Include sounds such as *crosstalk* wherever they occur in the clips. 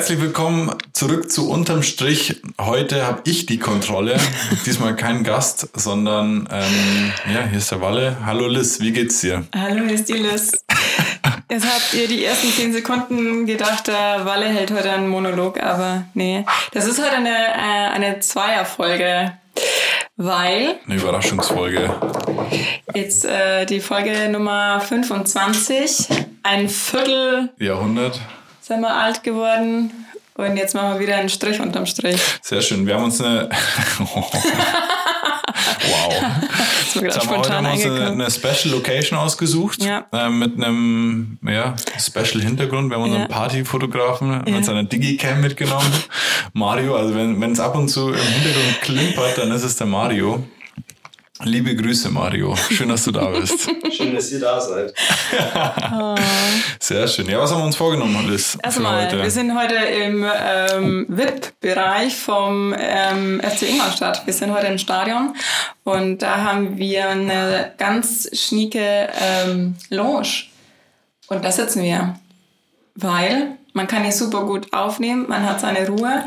Herzlich willkommen zurück zu Unterm Strich. Heute habe ich die Kontrolle. *laughs* Diesmal kein Gast, sondern ähm, ja, hier ist der Walle. Hallo Liz, wie geht's dir? Hallo, hier ist die Liz. *laughs* Jetzt habt ihr die ersten zehn Sekunden gedacht, der Walle hält heute einen Monolog, aber nee. Das ist heute eine, äh, eine Zweierfolge, weil Eine Überraschungsfolge. jetzt äh, die Folge Nummer 25, ein Viertel Jahrhundert. Sind wir alt geworden und jetzt machen wir wieder einen Strich unterm Strich. Sehr schön. Wir haben uns eine. *laughs* wow. Jetzt haben wir heute haben uns eine, Special Location ausgesucht. Ja. Äh, mit einem ja, Special Hintergrund. Wir haben unseren Ja. Partyfotografen Ja. mit seiner Digicam mitgenommen. Mario, also wenn es ab und zu im Hintergrund klimpert, dann ist es der Mario. Liebe Grüße, Mario. Schön, dass du da bist. *laughs* Schön, dass ihr da seid. *laughs* Sehr schön. Ja, was haben wir uns vorgenommen, Liz? Erstmal, heute? wir sind heute im ähm, VIP-Bereich vom ähm, FC Ingolstadt. Wir sind heute im Stadion und da haben wir eine ganz schnieke ähm, Lounge. Und da sitzen wir, weil man kann hier super gut aufnehmen, man hat seine Ruhe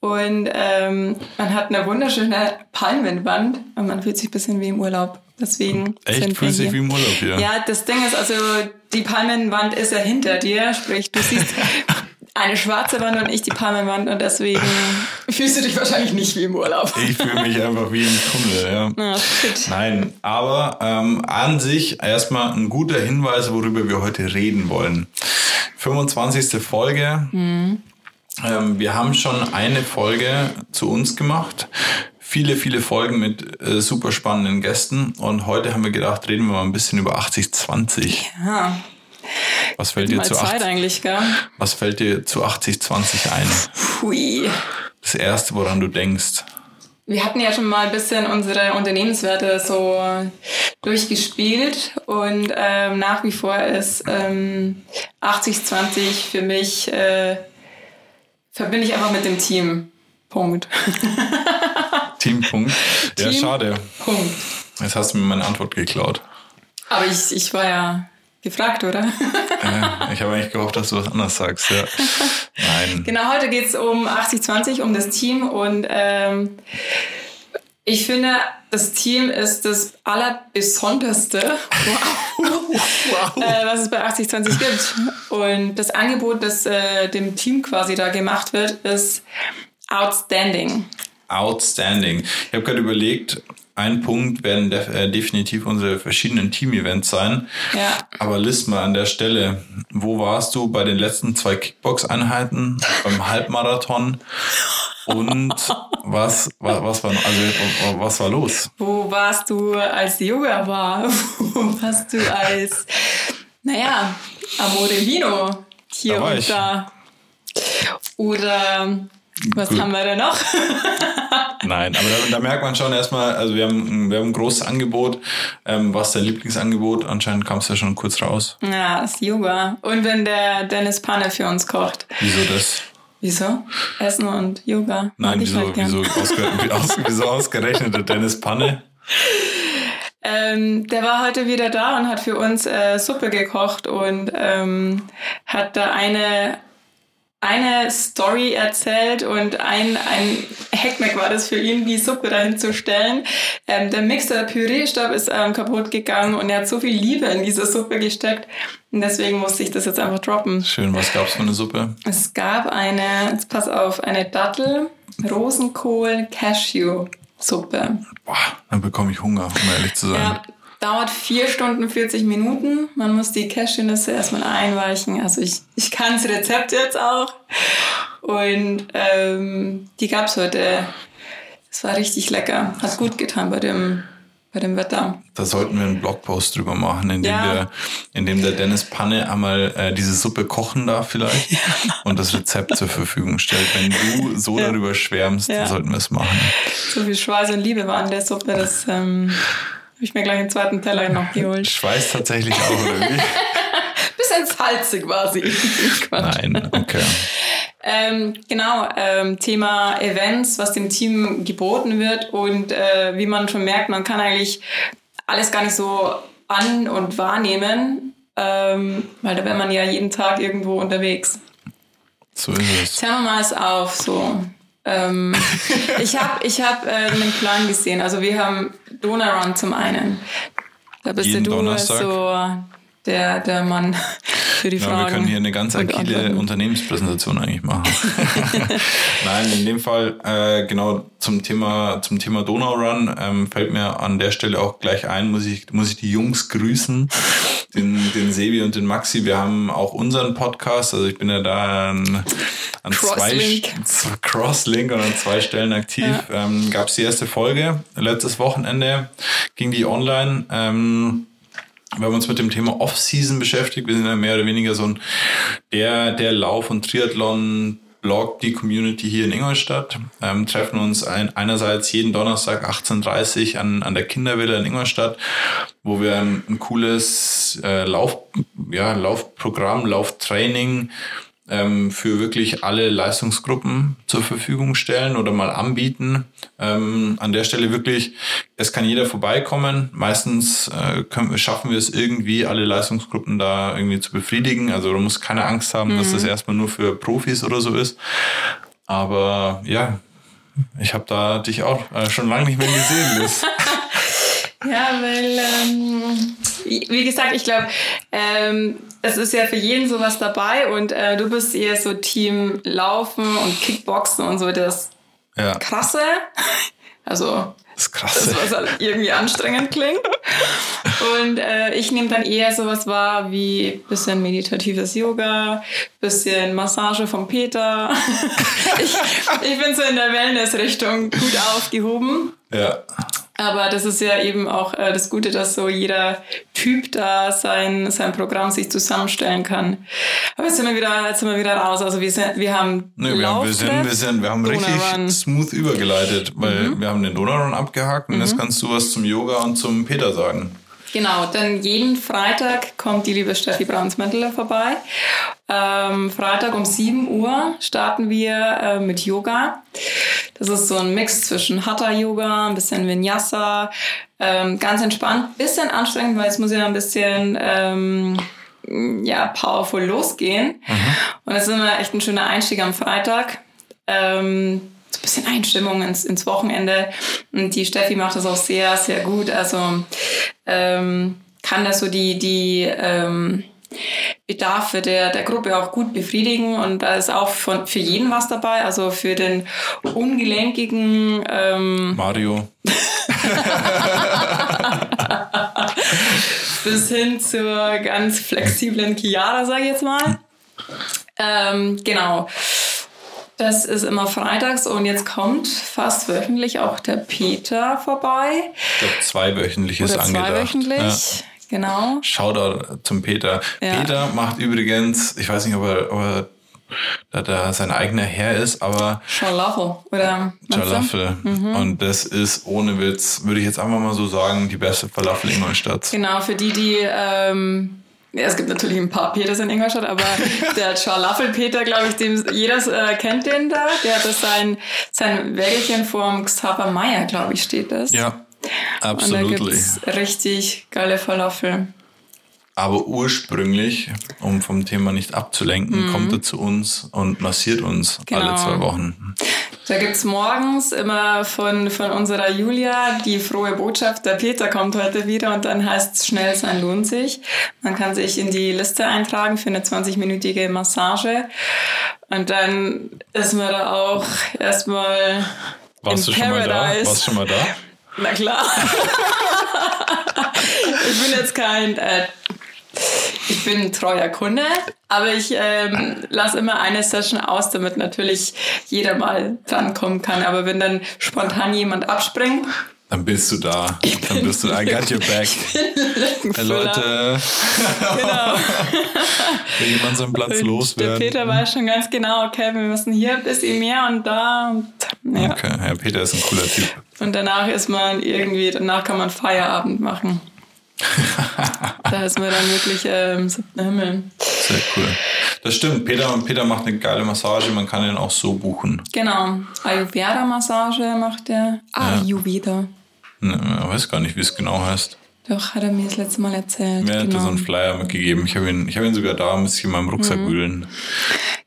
und ähm, man hat eine wunderschöne Palmenwand und man fühlt sich ein bisschen wie im Urlaub. Deswegen Echt? Fühlt sich wie im Urlaub hier. Ja, das Ding ist also, die Palmenwand ist ja hinter dir, sprich, du siehst *laughs* eine schwarze Wand und ich die Palmenwand und deswegen *laughs* fühlst du dich wahrscheinlich nicht wie im Urlaub. Ich fühle mich einfach wie im Tunnel, ja. *laughs* Shit. Nein, aber ähm, an sich erstmal ein guter Hinweis, worüber wir heute reden wollen. 25. Folge. Mhm. Ähm, wir haben schon eine Folge zu uns gemacht. Viele, viele Folgen mit äh, super spannenden Gästen. Und heute haben wir gedacht, reden wir mal ein bisschen über 80-20. Ja, Was fällt dir zu Zeit 80, eigentlich, gell? was fällt dir zu 80-20 ein? Hui. Das erste, woran du denkst. Wir hatten ja schon mal ein bisschen unsere Unternehmenswerte so durchgespielt und ähm, nach wie vor ist ähm, 80-20 für mich, äh, verbinde ich einfach mit dem Team. Punkt. Teampunkt. Ja, Team- schade. Punkt. Jetzt hast du mir meine Antwort geklaut. Aber ich, ich war ja gefragt, oder? Äh, ich habe eigentlich gehofft, dass du was anderes sagst. Ja. *laughs* Nein. genau, heute geht's um 80-20, um das Team. Und ähm, ich finde, das Team ist das Allerbesonderste, *laughs* wow. äh, was es bei 80-20 gibt. Und das Angebot, das äh, dem Team quasi da gemacht wird, ist outstanding. Outstanding. Ich habe gerade überlegt, ein Punkt werden def äh, definitiv unsere verschiedenen Team-Events sein. Ja. Aber Liz mal an der Stelle, wo warst du bei den letzten zwei Kickbox-Einheiten, beim Halbmarathon und *laughs* was, was, was war, also, was war los? Wo warst du, als Yoga war? *laughs* Wo warst du als, naja, Amore Vino hier Da und da? Oder was Gut. haben wir denn noch? *laughs* Nein, aber da, da merkt man schon erstmal, also wir haben, wir haben ein großes Angebot. Ähm, was ist dein Lieblingsangebot? Anscheinend kam es ja schon kurz raus. ja, das Yoga. Und wenn der Dennis Panne für uns kocht. Wieso das? Wieso? Essen und Yoga. Nein, wieso, halt wieso, ausge, wie aus, wieso ausgerechnet der Dennis Panne? Ähm, der war heute wieder da und hat für uns äh, Suppe gekocht und ähm, hat da eine eine Story erzählt und ein, ein Hackmack war das für ihn, die Suppe dahin zu stellen. Ähm, der Mixer Pürierstab ist ähm, kaputt gegangen und er hat so viel Liebe in diese Suppe gesteckt und deswegen musste ich das jetzt einfach droppen. Schön, was gab's für eine Suppe? Es gab eine, jetzt pass auf, eine Dattel, Rosenkohl, Cashew Suppe. Boah, dann bekomme ich Hunger, um ehrlich zu sein. Ja, dauert vier Stunden 40 Minuten. Man muss die Cashewnüsse erstmal einweichen. Also ich, ich kann das Rezept jetzt auch. Und ähm, die gab's heute. Es war richtig lecker. Hat gut getan bei dem, bei dem Wetter. Da sollten wir einen Blogpost drüber machen, in dem, Ja. der, in dem der Dennis Panne einmal äh, diese Suppe kochen darf vielleicht und das Rezept zur Verfügung stellt. Wenn du so Ja. darüber schwärmst, Ja. dann sollten wir es machen. So viel Schweiß und Liebe war in der Suppe. Das ähm, habe ich mir gleich einen zweiten Teller noch geholt. Schweiß tatsächlich auch, oder wie? *laughs* Bisschen salzig. *laughs* Quatsch. Nein, okay. Ähm, genau, ähm, Thema Events, was dem Team geboten wird und äh, wie man schon merkt, man kann eigentlich alles gar nicht so an- und wahrnehmen, ähm, weil da wäre man ja jeden Tag irgendwo unterwegs. So ist es. Zählen wir mal es auf, so. Ähm, ich habe ich hab, äh, einen Plan gesehen. Also wir haben Donau zum einen. Da bist Jeden du Donnerstag. so der, der Mann für die Ja, Fragen. wir können hier eine ganz agile Antworten. Unternehmenspräsentation eigentlich machen. *laughs* *laughs* Nein, in dem Fall äh, genau zum Thema zum Thema Donau Run ähm, fällt mir an der Stelle auch gleich ein, muss ich muss ich die Jungs grüßen, den den Sebi und den Maxi. Wir haben auch unseren Podcast, also ich bin ja da an, an zwei Crosslink. Z- Crosslink und an zwei Stellen aktiv. Ähm, Gab es die erste Folge letztes Wochenende, ging die online. Ähm, wir haben uns mit dem Thema Off-Season beschäftigt. Wir sind ja mehr oder weniger so ein der, der Lauf- und Triathlon-Blog, die Community hier in Ingolstadt. Ähm, treffen uns ein, einerseits jeden Donnerstag 18.30 Uhr an, an der Kindervilla in Ingolstadt, wo wir ein, ein cooles äh, Lauf, ja, Laufprogramm, Lauftraining ähm, für wirklich alle Leistungsgruppen zur Verfügung stellen oder mal anbieten. Ähm, an der Stelle wirklich, es kann jeder vorbeikommen. Meistens äh, können, schaffen wir es irgendwie, alle Leistungsgruppen da irgendwie zu befriedigen. Also da muss keine Angst haben, dass das erstmal nur für Profis oder so ist. Aber ja, ich habe da dich auch äh, schon lange nicht mehr gesehen. *laughs* Ja, weil, ähm, wie gesagt, ich glaube, ähm, es ist ja für jeden sowas dabei und äh, du bist eher so Team Laufen und Kickboxen und so das Ja, Krasse. Also das ist krass. das, was halt irgendwie anstrengend klingt. Und äh, ich nehme dann eher sowas wahr wie bisschen meditatives Yoga, bisschen Massage vom Peter. *laughs* ich, ich bin so in der Wellness-Richtung gut aufgehoben. Ja, Aber das ist ja eben auch äh, das Gute, dass so jeder Typ da sein, sein Programm sich zusammenstellen kann. Aber jetzt sind wir wieder, jetzt sind wir wieder raus. Also wir sind, wir haben Nee, wir, haben, wir, sind, wir, sind, wir haben richtig smooth übergeleitet, weil wir haben den Donau-Run abgehakt und jetzt kannst du was zum Yoga und zum Peter sagen. Genau, denn jeden Freitag kommt die liebe Steffi Braunsmänteler vorbei. Ähm, Freitag um 7 Uhr starten wir äh, mit Yoga. Das ist so ein Mix zwischen Hatha-Yoga, ein bisschen Vinyasa, ähm, ganz entspannt, bisschen anstrengend, weil es muss ja ein bisschen ähm, ja, powerful losgehen. Und das ist immer echt ein schöner Einstieg am Freitag. Ähm, so ein bisschen Einstimmung ins, ins Wochenende. Und die Steffi macht das auch sehr, sehr gut. Also ähm, kann das so die, die ähm, Bedarfe der, der Gruppe auch gut befriedigen. Und da ist auch von, für jeden was dabei. Also für den ungelenkigen ähm, Mario. *laughs* bis hin zur ganz flexiblen Chiara, sage ich jetzt mal. Ähm, genau. Das ist immer freitags und jetzt kommt fast wöchentlich auch der Peter vorbei. Ich glaube, zweiwöchentlich ist angedacht. zweiwöchentlich. Ja. Genau. Shoutout zum Peter. Ja. Peter macht übrigens, ich weiß nicht, ob er, ob er da, da sein eigener Herr ist, aber Schalafel. Oder du? Falafel. Und das ist ohne Witz, würde ich jetzt einfach mal so sagen, die beste Falafel Ingolstadt. Genau, für die, die ähm, ja, es gibt natürlich ein paar Peters in Ingolstadt, aber *laughs* der Scharlaffel-Peter, glaube ich, dem jeder äh, kennt den da. Der hat das sein, sein Wägelchen vom Xaver Meyer, glaube ich, steht das. Ja, Und da absolut. gibt's richtig geile Falafel. Aber ursprünglich, um vom Thema nicht abzulenken, kommt er zu uns und massiert uns Mhm. Genau. alle zwei Wochen. Da gibt's morgens immer von, von unserer Julia die frohe Botschaft, der Peter kommt heute wieder und dann heißt schnell sein lohnt sich. Man kann sich in die Liste eintragen für eine 20-minütige Massage. Und dann ist man da auch erstmal Warst im du schon mal da? Paradise. Warst du schon mal da? Na klar. *laughs* ich bin jetzt kein, äh, ich bin ein treuer Kunde, aber ich ähm, lasse immer eine Session aus, damit natürlich jeder mal drankommen kann. Aber wenn dann spontan jemand abspringt, Dann bist du da. Dann bist du, I got your back. *laughs* Hey. Leute, Genau. will jemand seinen Platz Und der loswerden? Peter weiß schon ganz genau, okay, wir müssen hier ein bisschen mehr und da und ja. Okay, Herr Peter ist ein cooler Typ. Und danach ist man irgendwie, danach kann man Feierabend machen. *laughs* da ist man dann wirklich ähm, siebter Himmel. Sehr cool. Das stimmt. Peter, Peter macht eine geile Massage. Man kann ihn auch so buchen. Genau. Ayurveda-Massage macht der. Ayurveda. Ne, ich weiß gar nicht, wie es genau heißt. Doch, hat er mir das letzte Mal erzählt. Mir hat er so einen Flyer mitgegeben. Ich habe ihn, ich habe ihn sogar da ein bisschen in meinem Rucksack Mhm. wühlen.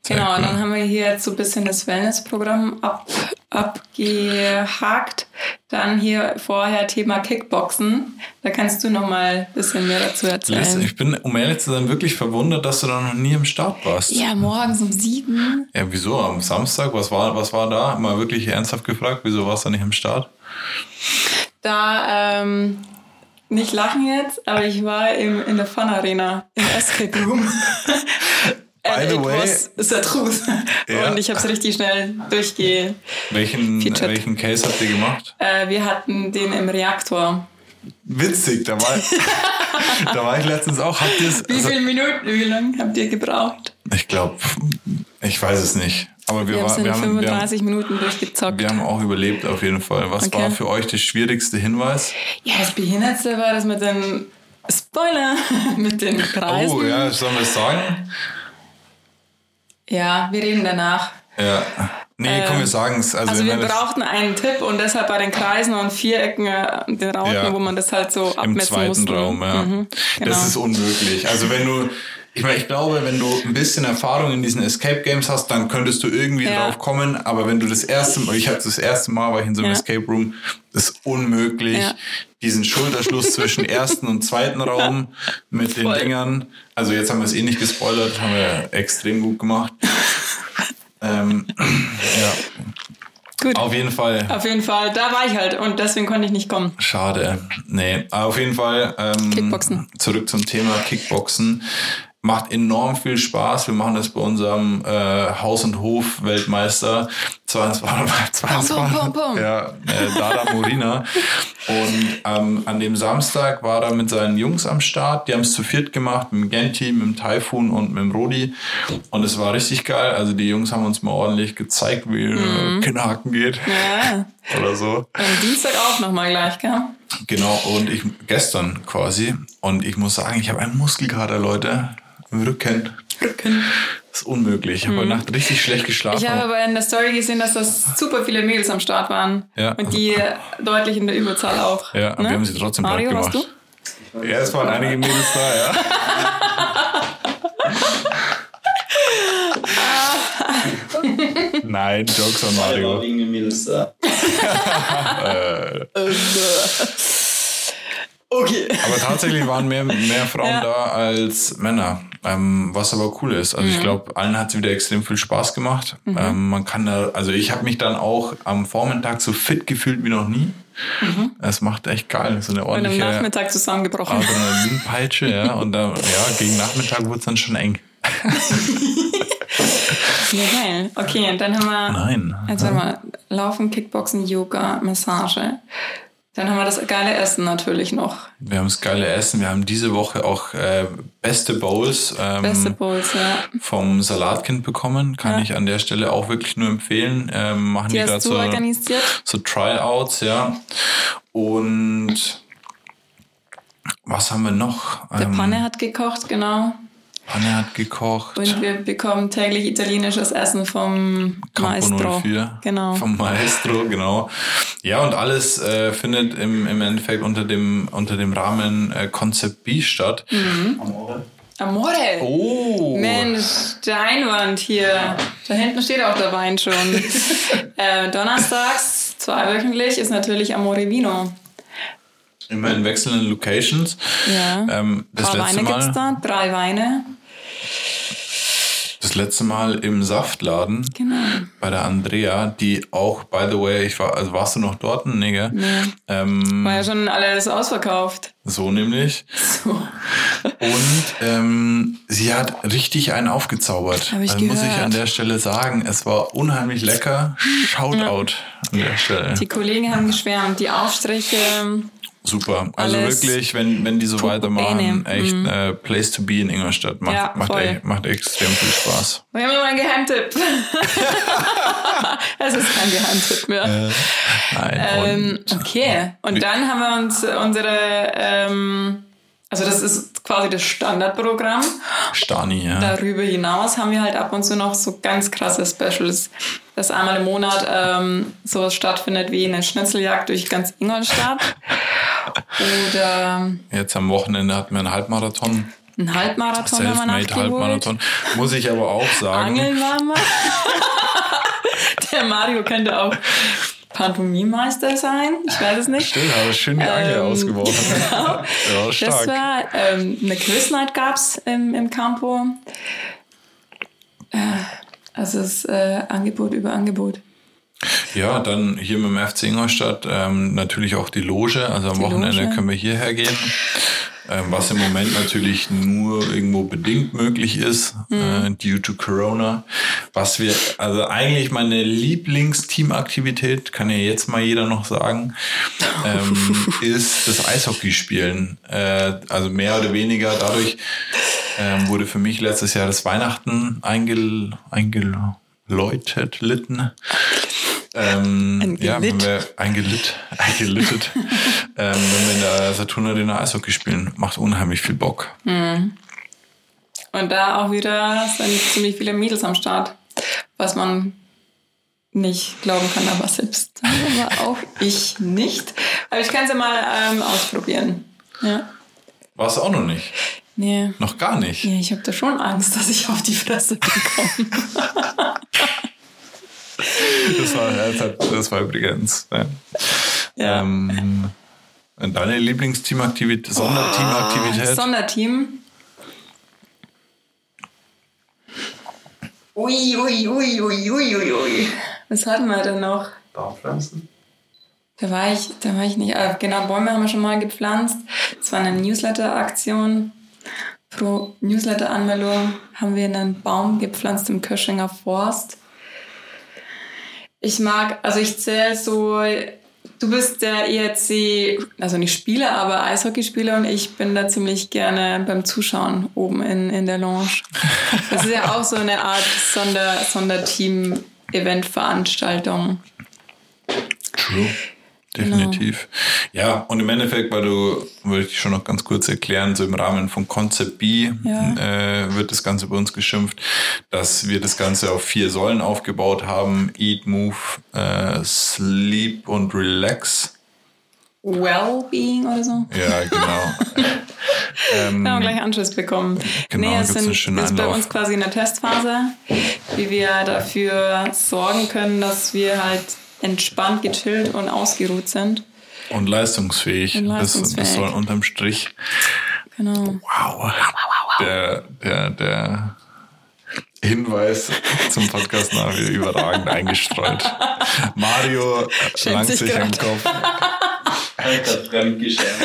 Sehr Genau, cool. dann haben wir hier jetzt so ein bisschen das Wellnessprogramm ab, abgehakt. Dann hier vorher Thema Kickboxen. Da kannst du noch mal ein bisschen mehr dazu Liz, erzählen. ich bin, um ehrlich zu sein, wirklich verwundert, dass du da noch nie am Start warst. Ja, morgens um sieben. Ja, wieso? Am Samstag? Was war, was war da? Mal wirklich ernsthaft gefragt, wieso warst du nicht am Start? Da, ähm, nicht lachen jetzt, aber ich war im, in der Fun Arena im Escape Room. *laughs* By the way- was the truth. Ja. Und ich habe es richtig schnell durchge... Welchen, Featured. welchen Case habt ihr gemacht? Äh, wir hatten den im Reaktor. Witzig, da war, *laughs* da war ich letztens auch. Habt Wie also, viele Minuten, wie lange habt ihr gebraucht? Ich glaube, ich weiß es nicht. Aber wir, Wir, war, wir, haben, wir, haben, 35 Minuten durchgezockt. wir haben auch überlebt auf jeden Fall. Was Okay. war für euch der schwierigste Hinweis? Ja, das Behindertste war das *laughs* mit den Spoiler, mit den Preisen. Oh ja, sollen wir es sagen? Ja, wir reden danach. Ja. Nee, komm, wir Ähm, sagen es. Also, Also wir brauchten einen Tipp und deshalb bei den Kreisen und Vierecken, äh, den Rauten, Ja. wo man das halt so im abmessen zweiten musste. Raum, ja. Mhm, genau. Das ist unmöglich. Also wenn du, ich meine, ich glaube, wenn du ein bisschen Erfahrung in diesen Escape Games hast, dann könntest du irgendwie Ja. drauf kommen. Aber wenn du das erste Mal, ich habe das erste Mal, war ich in so einem Ja. Escape Room, ist unmöglich. Ja. Diesen Schulterschluss zwischen ersten und zweiten Raum mit den Voll. Dingern. Also jetzt haben wir es eh nicht gespoilert, haben wir extrem gut gemacht. ähm, ja, Gut. auf jeden Fall. Auf jeden Fall, da war ich halt und deswegen konnte ich nicht kommen. Schade. Nee, auf jeden Fall ähm, Kickboxen. zurück zum Thema Kickboxen. Macht enorm viel Spaß. Wir machen das bei unserem äh, Haus- und Hof-Weltmeister. Zwar, zwar, zwar, Pum, pum, pum, pum. Ja, äh, Dada Morina. Und ähm, an dem Samstag war er mit seinen Jungs am Start. Die haben es zu viert gemacht, mit dem Genti, mit dem Typhoon und mit dem Rodi. Und es war richtig geil. Also die Jungs haben uns mal ordentlich gezeigt, wie mhm. Kinderhaken geht. Ja. Oder so. Am Dienstag auch nochmal gleich, gell? Genau, und ich gestern quasi. Und ich muss sagen, ich habe einen Muskelkater, Leute. Im Rücken. Rücken. Das ist unmöglich. Ich habe heute Nacht richtig schlecht geschlafen. Ich habe aber in der Story gesehen, dass das super viele Mädels am Start waren. Ja. Und die deutlich in der Überzahl auch. ja, aber ne? wir haben sie trotzdem Mario, platt gemacht. du? Ja, es waren einige Mädels da, ja. *laughs* Nein, Jokes on Mario. Wegen Mädels da. *laughs* Okay. Aber tatsächlich waren mehr, mehr Frauen Ja. da als Männer. Ähm, was aber cool ist. Mhm. Also ich glaube, allen hat es wieder extrem viel Spaß gemacht. Ähm, man kann da, also ich habe mich dann auch am Vormittag so fit gefühlt wie noch nie. Es macht echt geil. So eine Und am ordentliche Nachmittag zusammengebrochen. Adrenalinpeitsche, ja. Und da, *laughs* ja, gegen Nachmittag wurde es dann schon eng. *laughs* Ja, geil. Okay, und dann haben wir. Nein. Jetzt warte mal. Laufen, Kickboxen, Yoga, Massage. Dann haben wir das geile Essen natürlich noch. Wir haben das geile Essen. Wir haben diese Woche auch äh, beste Bowls ähm, Beste Bowls, ja. vom Salatkind bekommen. Kann Ja. ich an der Stelle auch wirklich nur empfehlen. Ähm, machen die, Die du so, so Tryouts, ja. Und was haben wir noch? Der Ähm, Panne hat gekocht, genau. Panne hat gekocht. Und wir bekommen täglich italienisches Essen vom Campo Maestro. 04. Genau. Vom Maestro, genau. Ja, und alles äh, findet im, im Endeffekt unter dem, unter dem Rahmen äh, Concept B statt. Amore. Amore! Oh! Mensch, der Einwand hier. Da hinten steht auch der Wein schon. *laughs* äh, donnerstags, zweiwöchentlich, ist natürlich Amore Vino. Immer in wechselnden Locations. Ja. Ähm, das, paar letzte Weine Mal, gibt's da, drei Weine. das letzte Mal im Saftladen Genau. bei der Andrea, die auch, by the way, ich war, also warst du noch dort? Nee, gell? Nee. Ähm, War ja schon alles ausverkauft. so nämlich. So. Und ähm, sie hat richtig einen aufgezaubert. Hab ich also muss ich gehört. an der Stelle sagen, es war unheimlich lecker. Shoutout an der Stelle. Die Kollegen haben geschwärmt, die Aufstriche. Super. Also Alles wirklich, wenn, wenn die so weitermachen, bene. echt äh, Place to be in Ingolstadt. Macht, Ja, macht, echt, macht extrem viel Spaß. Wir haben immer einen Geheimtipp. *laughs* es ist kein Geheimtipp mehr. Nein. Ähm, und okay. Und dann haben wir uns unsere, ähm, Also das ist quasi das Standardprogramm. Stani, ja. Darüber hinaus haben wir halt ab und zu noch so ganz krasse Specials, dass einmal im Monat ähm, sowas stattfindet wie eine Schnitzeljagd durch ganz Ingolstadt. *laughs* Oder Jetzt am Wochenende hatten wir einen Halbmarathon. ein Halbmarathon Selfmade. Halbmarathon. Muss ich aber auch sagen. Angeln waren wir. *laughs* Der Mario könnte auch Pantomimeister sein. Ich weiß es nicht. Stimmt, aber schön die Angel Ähm, ausgeworfen. *laughs* genau. Ja, Das stark. war ähm, eine Quiznight gab's im, im Campo. Äh, also es ist äh, Angebot über Angebot. Ja, dann hier mit dem FC Ingolstadt ähm, natürlich auch die Loge. Also am Die Wochenende Loge. können wir hierher gehen. Ähm, was im Moment natürlich nur irgendwo bedingt möglich ist, Mhm. äh, due to Corona. Was wir, also eigentlich meine Lieblingsteamaktivität, kann ja jetzt mal jeder noch sagen, ähm, *laughs* ist das Eishockeyspielen. Äh, also mehr oder weniger dadurch ähm, wurde für mich letztes Jahr das Weihnachten eingel, eingeläutet, litten. Ähm, ja, wenn wir eingelit, *laughs* eingelittet, ähm, wenn wir in der Saturn Arena Eishockey spielen, macht unheimlich viel Bock. Und da auch wieder sind ziemlich viele Mädels am Start, was man nicht glauben kann, aber selbst *laughs* aber auch ich nicht. Aber ich kann es ja mal ähm, ausprobieren. Ja. War's auch noch nicht. Nee. Noch gar nicht. Ja, ich habe da schon Angst, dass ich auf die Fresse bekomme. *laughs* Das war, das, hat, das war übrigens. Ja. Ja. Ähm, deine Lieblingsteamaktivität, Sonderteamaktivität? Sonderteam. Ui, ui, ui, ui, ui, ui, ui. Was hatten wir denn noch? Baumpflanzen? Da war ich, da war ich nicht. Äh, genau, Bäume haben wir schon mal gepflanzt. Es war eine Newsletter-Aktion. Pro Newsletter-Anmeldung haben wir einen Baum gepflanzt im Köschinger Forst. Ich mag, also ich zähle so, du bist der ERC, also nicht Spieler, aber Eishockeyspieler und ich bin da ziemlich gerne beim Zuschauen oben in, in der Lounge. Das ist ja auch so eine Art Sonder, Sonderteam-Event-Veranstaltung. True. Definitiv. Ja, und im Endeffekt, weil du, würde ich schon noch ganz kurz erklären, so im Rahmen von Concept B Ja. äh, wird das Ganze bei uns geschimpft, dass wir das Ganze auf vier Säulen aufgebaut haben. Eat, Move, äh, Sleep und Relax. Wellbeing oder so. Ja, genau. *laughs* ähm, Wir haben gleich Anschluss bekommen. Genau, nee, es sind, ist bei uns quasi eine Testphase, wie wir dafür sorgen können, dass wir halt entspannt, gechillt und ausgeruht sind. und leistungsfähig. Und Das, leistungsfähig. das soll unterm Strich. Genau. Wow. Der, der, der Hinweis zum Podcast nach wieder überragend eingestreut. Mario Schämt langt sich am. Kopf. Alter Fremdgeschäft.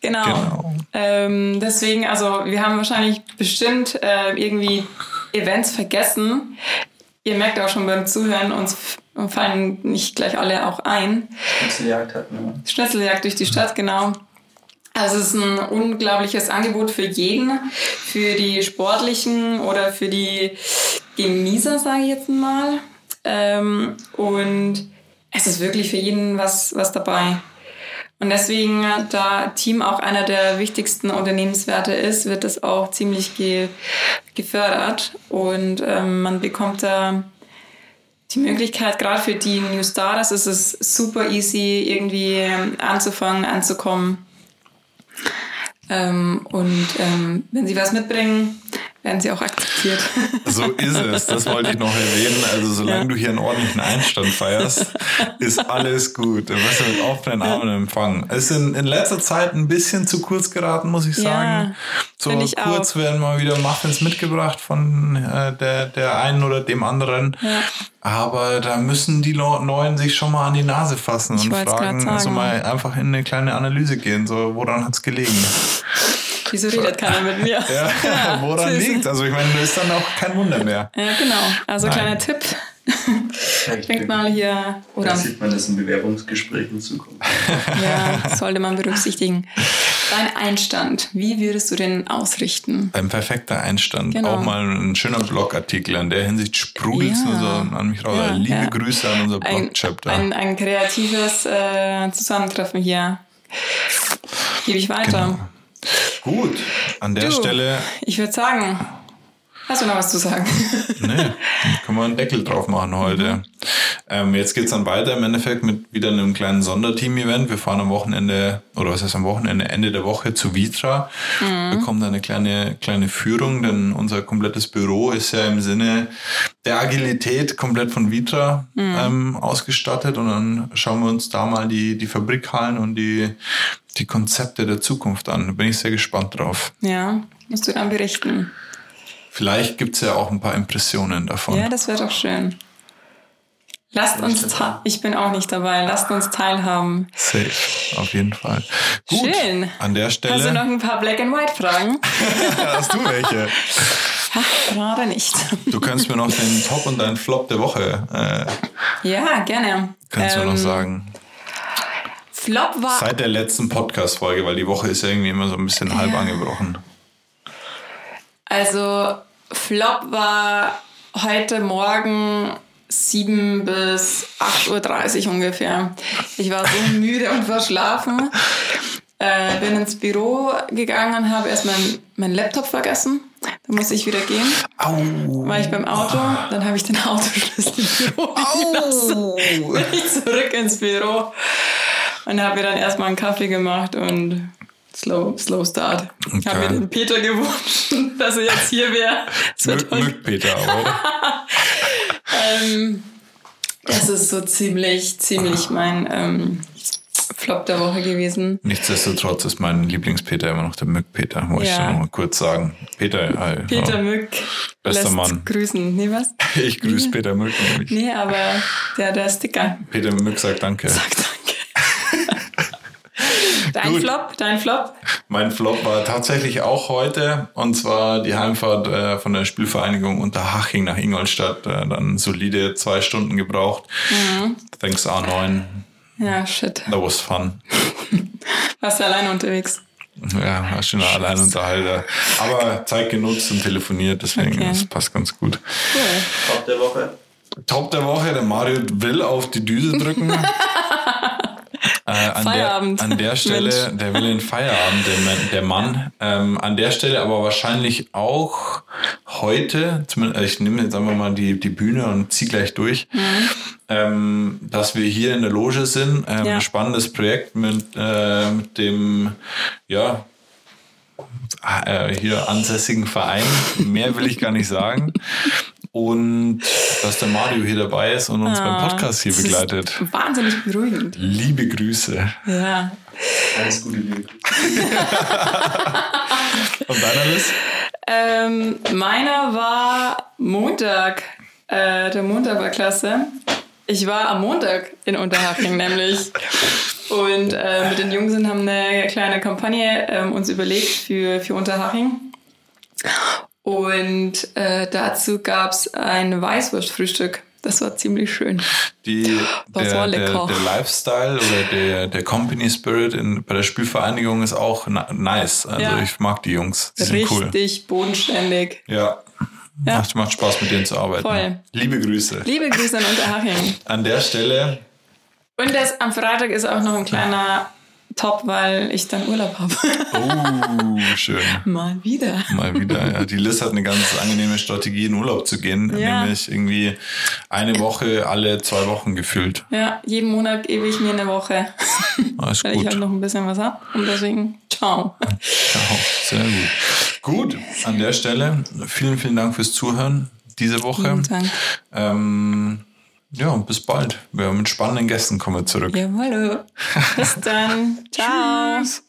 Genau. Genau. Ähm, deswegen, also wir haben wahrscheinlich bestimmt äh, irgendwie Events vergessen. Ihr merkt auch schon beim Zuhören, uns fallen nicht gleich alle auch ein. Schnitzeljagd hatten wir. Schnitzeljagd durch die Stadt, genau. Also es ist ein unglaubliches Angebot für jeden, für die Sportlichen oder für die Genießer, sage ich jetzt mal. Ähm, und es ist wirklich für jeden was, was dabei. Und deswegen, da Team auch einer der wichtigsten Unternehmenswerte ist, wird das auch ziemlich ge gefördert. Und ähm, man bekommt da die Möglichkeit, gerade für die New Starters ist es super easy, irgendwie ähm, anzufangen, anzukommen. Ähm, und ähm, wenn sie was mitbringen, werden sie auch akzeptiert. So ist es, das wollte ich noch erwähnen. Also solange Ja. du hier einen ordentlichen Einstand feierst, ist alles gut. Du wirst mit offenen Armen empfangen. Es ist in, in letzter Zeit ein bisschen zu kurz geraten, muss ich Ja, sagen. so find ich kurz auch. werden mal wieder Muffins mitgebracht von äh, der, der einen oder dem anderen. Ja. Aber da müssen die Neuen sich schon mal an die Nase fassen Ich und fragen, also mal einfach in eine kleine Analyse gehen, so woran hat's gelegen? Wieso redet keiner mit mir? Ja, *laughs* woran süß. liegt? Also ich meine, das ist dann auch kein Wunder mehr. Ja, genau. Also Nein. kleiner Tipp. Denkt mal hier, Da oder sieht man das in Bewerbungsgesprächen in Zukunft. *laughs* ja, sollte man berücksichtigen. Dein Einstand, wie würdest du den ausrichten? Ein perfekter Einstand. Genau. Auch mal ein schöner Blogartikel. In der Hinsicht sprudelt es Ja. so an mich raus. Ja, Liebe ja. Grüße an unser Ein, Blog-Chapter. ein, ein kreatives äh, Zusammentreffen hier. gebe ich weiter. Genau. Gut, an der Du, Stelle, Ich würde sagen, hast du noch was zu sagen? nee, *laughs* können wir einen Deckel drauf machen heute. Ähm, jetzt geht's dann weiter im Endeffekt mit wieder einem kleinen Sonderteam-Event. Wir fahren am Wochenende, oder was heißt am Wochenende, Ende der Woche zu Vitra. Bekommen da eine kleine, kleine Führung, denn unser komplettes Büro ist ja im Sinne der Agilität komplett von Vitra ähm, ausgestattet. Und dann schauen wir uns da mal die, die Fabrikhallen und die, die Konzepte der Zukunft an. Da bin ich sehr gespannt drauf. Ja, musst du dann berichten. Vielleicht gibt's ja auch ein paar Impressionen davon. Ja, das wäre doch schön. Lasst uns, ich bin auch nicht dabei, lasst uns teilhaben. Safe, auf jeden Fall. Gut, Schön. an der Hast du noch Stelle. ein paar Black and White Fragen? *laughs* Hast du welche? *laughs* Ha, gerade nicht. Du kannst mir noch den Top und deinen Flop der Woche, äh, Ja, gerne. kannst du mir noch Ähm, sagen. Flop war Seit der letzten Podcast-Folge, weil die Woche ist ja irgendwie immer so ein bisschen halb Ja. angebrochen. Also Flop war heute Morgen 7 bis 8.30 Uhr ungefähr. Ich war so *laughs* müde und verschlafen. Äh, bin ins Büro gegangen und habe erst meinen mein Laptop vergessen. Dann musste ich wieder gehen. Au! War ich beim Auto, dann habe ich den Autoschlüssel im Büro gelassen. Bin ich zurück ins Büro und habe mir dann erstmal einen Kaffee gemacht und Slow, slow Start. Ich habe mir Okay. den Peter gewünscht, *laughs* dass er jetzt hier wäre. *laughs* Mögt, mögt Peter, oder? *laughs* ähm, das ist so ziemlich, ziemlich mein ähm, Flop der Woche gewesen. Nichtsdestotrotz ist mein Lieblingspeter immer noch der Mück-Peter, wollte ich Ja. noch mal kurz sagen. Peter, hi, Peter ja. Mück Bester Mann. grüßen. Nee, was? Ich grüße Peter Mück nämlich. Nee, aber der, der Sticker. Peter Mück sagt Danke. Sag danke. Dein Gut. Flop, dein Flop. Mein Flop war tatsächlich auch heute und zwar die Heimfahrt äh, von der Spielvereinigung Unterhaching nach Ingolstadt. Äh, dann solide zwei Stunden gebraucht. Mhm. Thanks A9. Ja, shit. That was fun. *laughs* Warst du alleine unterwegs? Ja, war schon allein Unterhalter. Aber Zeit genutzt und telefoniert, deswegen Okay. das passt ganz gut. Cool. Top der Woche. Top der Woche, der Mario will auf die Düse drücken. *laughs* Äh, an, Feierabend. Der, an der Stelle, Mensch. der will den Feierabend, der, Mann- der Mann. Ähm, an der Stelle aber wahrscheinlich auch heute, zumindest, äh, ich nehme jetzt einfach mal die, die Bühne und zieh gleich durch, ähm, dass wir hier in der Loge sind. Ähm, Ja. Ein spannendes Projekt mit, äh, mit dem, ja, äh, hier ansässigen Verein. Mehr will ich gar nicht sagen. Und dass der Mario hier dabei ist und uns beim Podcast hier Ah, begleitet. Wahnsinnig beruhigend. Liebe Grüße. Ja. Alles Gute, Liebe. *laughs* Und deiner Liz? Ähm, meiner war Montag. Äh, der Montag war klasse. Ich war am Montag in Unterhaching nämlich. Und äh, mit den Jungs haben eine kleine Kampagne ähm, uns überlegt für, für Unterhaching. Und äh, dazu gab's ein Weißwurstfrühstück. Das war ziemlich schön. Die, Das der, war der, lecker. der Lifestyle oder der, der Company Spirit in, bei der Spielvereinigung ist auch na, nice. Also Ja. ich mag die Jungs. Die sind cool. Richtig bodenständig. Ja. Ja. Macht, macht Spaß mit denen zu arbeiten. Voll. Liebe Grüße. Liebe Grüße an Unterhaching. An der Stelle Und das, am Freitag ist auch noch ein kleiner Top, weil ich dann Urlaub habe. Oh, *laughs* schön. Mal wieder. Mal wieder. Ja. Die Liz hat eine ganz angenehme Strategie, in Urlaub zu gehen. Ja. Nämlich irgendwie eine Woche alle zwei Wochen gefühlt. Ja, jeden Monat gebe ich mir eine Woche, *laughs* Ah, ist weil ich gut. halt noch ein bisschen was hab. Und deswegen, ciao. Ciao. Sehr gut. Gut, an der Stelle vielen, vielen Dank fürs Zuhören diese Woche. Vielen Dank. Ähm, ja, und bis bald. Wir mit spannenden Gästen kommen wir zurück. Jawohl. Bis dann. *laughs* Ciao. Tschüss.